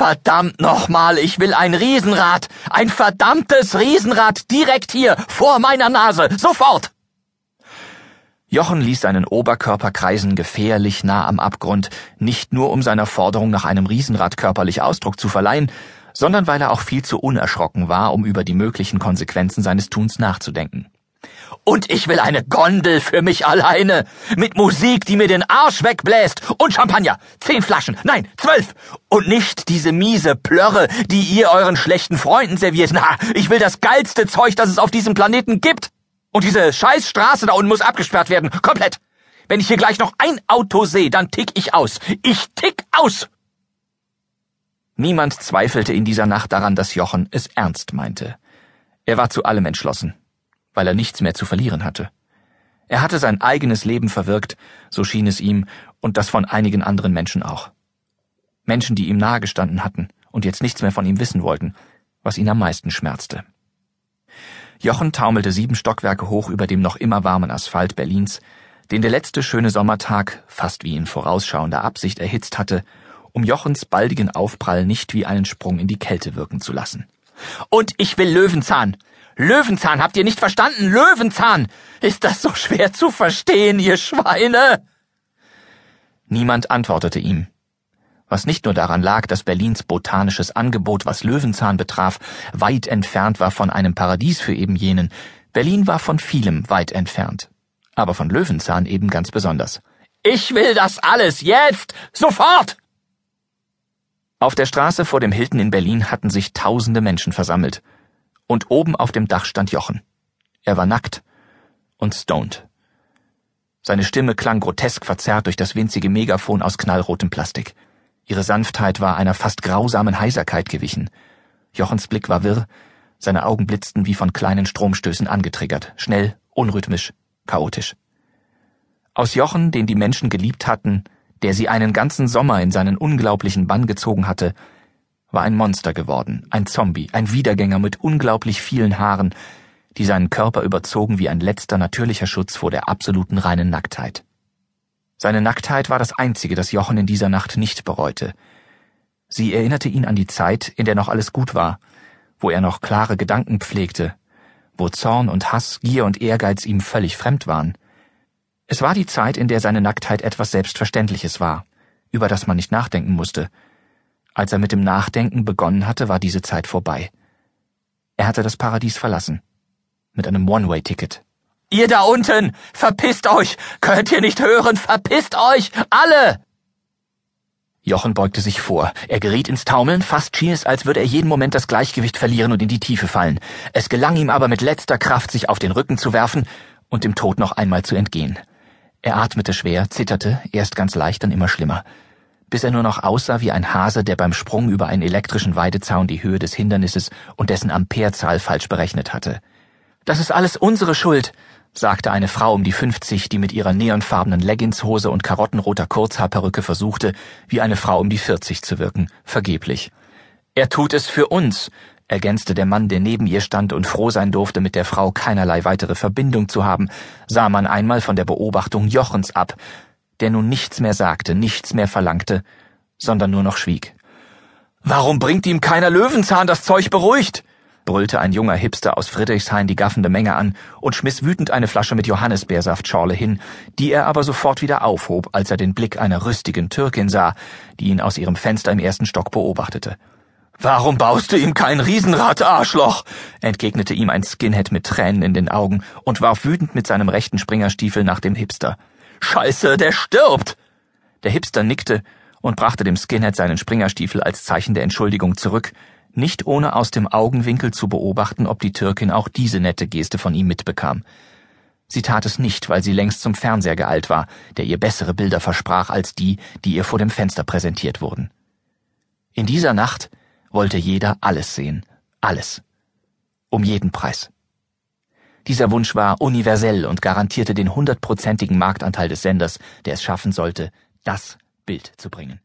Verdammt nochmal, ich will ein Riesenrad. Ein verdammtes Riesenrad direkt hier, vor meiner Nase. Sofort! Jochen ließ seinen Oberkörper kreisen gefährlich nah am Abgrund, nicht nur um seiner Forderung nach einem Riesenrad körperlich Ausdruck zu verleihen, sondern weil er auch viel zu unerschrocken war, um über die möglichen Konsequenzen seines Tuns nachzudenken. Und ich will eine Gondel für mich alleine. Mit Musik, die mir den Arsch wegbläst. Und Champagner. Zehn Flaschen. Nein, zwölf. Und nicht diese miese Plörre, die ihr euren schlechten Freunden serviert. Na, ich will das geilste Zeug, das es auf diesem Planeten gibt. Und diese scheiß Straße da unten muss abgesperrt werden. Komplett. Wenn ich hier gleich noch ein Auto sehe, dann tick ich aus. Ich tick aus. Niemand zweifelte in dieser Nacht daran, dass Jochen es ernst meinte. Er war zu allem entschlossen, weil er nichts mehr zu verlieren hatte. Er hatte sein eigenes Leben verwirkt, so schien es ihm, und das von einigen anderen Menschen auch. Menschen, die ihm nahegestanden hatten und jetzt nichts mehr von ihm wissen wollten, was ihn am meisten schmerzte. Jochen taumelte sieben Stockwerke hoch über dem noch immer warmen Asphalt Berlins, den der letzte schöne Sommertag, fast wie in vorausschauender Absicht, erhitzt hatte, um Jochens baldigen Aufprall nicht wie einen Sprung in die Kälte wirken zu lassen. Und ich will Löwenzahn! Löwenzahn, habt ihr nicht verstanden? Löwenzahn! Ist das so schwer zu verstehen, ihr Schweine? Niemand antwortete ihm was nicht nur daran lag, dass Berlins botanisches Angebot, was Löwenzahn betraf, weit entfernt war von einem Paradies für eben jenen. Berlin war von vielem weit entfernt. Aber von Löwenzahn eben ganz besonders. Ich will das alles jetzt! Sofort! Auf der Straße vor dem Hilton in Berlin hatten sich tausende Menschen versammelt. Und oben auf dem Dach stand Jochen. Er war nackt und stoned. Seine Stimme klang grotesk verzerrt durch das winzige Megafon aus knallrotem Plastik. Ihre Sanftheit war einer fast grausamen Heiserkeit gewichen. Jochens Blick war wirr, seine Augen blitzten wie von kleinen Stromstößen angetriggert, schnell, unrhythmisch, chaotisch. Aus Jochen, den die Menschen geliebt hatten, der sie einen ganzen Sommer in seinen unglaublichen Bann gezogen hatte, war ein Monster geworden, ein Zombie, ein Wiedergänger mit unglaublich vielen Haaren, die seinen Körper überzogen wie ein letzter natürlicher Schutz vor der absoluten reinen Nacktheit. Seine Nacktheit war das Einzige, das Jochen in dieser Nacht nicht bereute. Sie erinnerte ihn an die Zeit, in der noch alles gut war, wo er noch klare Gedanken pflegte, wo Zorn und Hass, Gier und Ehrgeiz ihm völlig fremd waren. Es war die Zeit, in der seine Nacktheit etwas Selbstverständliches war, über das man nicht nachdenken musste. Als er mit dem Nachdenken begonnen hatte, war diese Zeit vorbei. Er hatte das Paradies verlassen. Mit einem One-Way-Ticket. Ihr da unten, verpisst euch! Könnt ihr nicht hören? Verpisst euch! Alle! Jochen beugte sich vor. Er geriet ins Taumeln, fast schien es, als würde er jeden Moment das Gleichgewicht verlieren und in die Tiefe fallen. Es gelang ihm aber mit letzter Kraft, sich auf den Rücken zu werfen und dem Tod noch einmal zu entgehen. Er atmete schwer, zitterte, erst ganz leicht, dann immer schlimmer, bis er nur noch aussah wie ein Hase, der beim Sprung über einen elektrischen Weidezaun die Höhe des Hindernisses und dessen Amperezahl falsch berechnet hatte. Das ist alles unsere Schuld, sagte eine Frau um die 50, die mit ihrer neonfarbenen Leggingshose und karottenroter Kurzhaarperücke versuchte, wie eine Frau um die 40 zu wirken, vergeblich. Er tut es für uns, ergänzte der Mann, der neben ihr stand und froh sein durfte, mit der Frau keinerlei weitere Verbindung zu haben, sah man einmal von der Beobachtung Jochens ab, der nun nichts mehr sagte, nichts mehr verlangte, sondern nur noch schwieg. Warum bringt ihm keiner Löwenzahn das Zeug beruhigt? brüllte ein junger Hipster aus Friedrichshain die gaffende Menge an und schmiss wütend eine Flasche mit Johannisbeersaftschorle hin, die er aber sofort wieder aufhob, als er den Blick einer rüstigen Türkin sah, die ihn aus ihrem Fenster im ersten Stock beobachtete. Warum baust du ihm kein Riesenrad, Arschloch? entgegnete ihm ein Skinhead mit Tränen in den Augen und warf wütend mit seinem rechten Springerstiefel nach dem Hipster. Scheiße, der stirbt! Der Hipster nickte und brachte dem Skinhead seinen Springerstiefel als Zeichen der Entschuldigung zurück, nicht ohne aus dem Augenwinkel zu beobachten, ob die Türkin auch diese nette Geste von ihm mitbekam. Sie tat es nicht, weil sie längst zum Fernseher geeilt war, der ihr bessere Bilder versprach als die, die ihr vor dem Fenster präsentiert wurden. In dieser Nacht wollte jeder alles sehen, alles. Um jeden Preis. Dieser Wunsch war universell und garantierte den hundertprozentigen Marktanteil des Senders, der es schaffen sollte, das Bild zu bringen.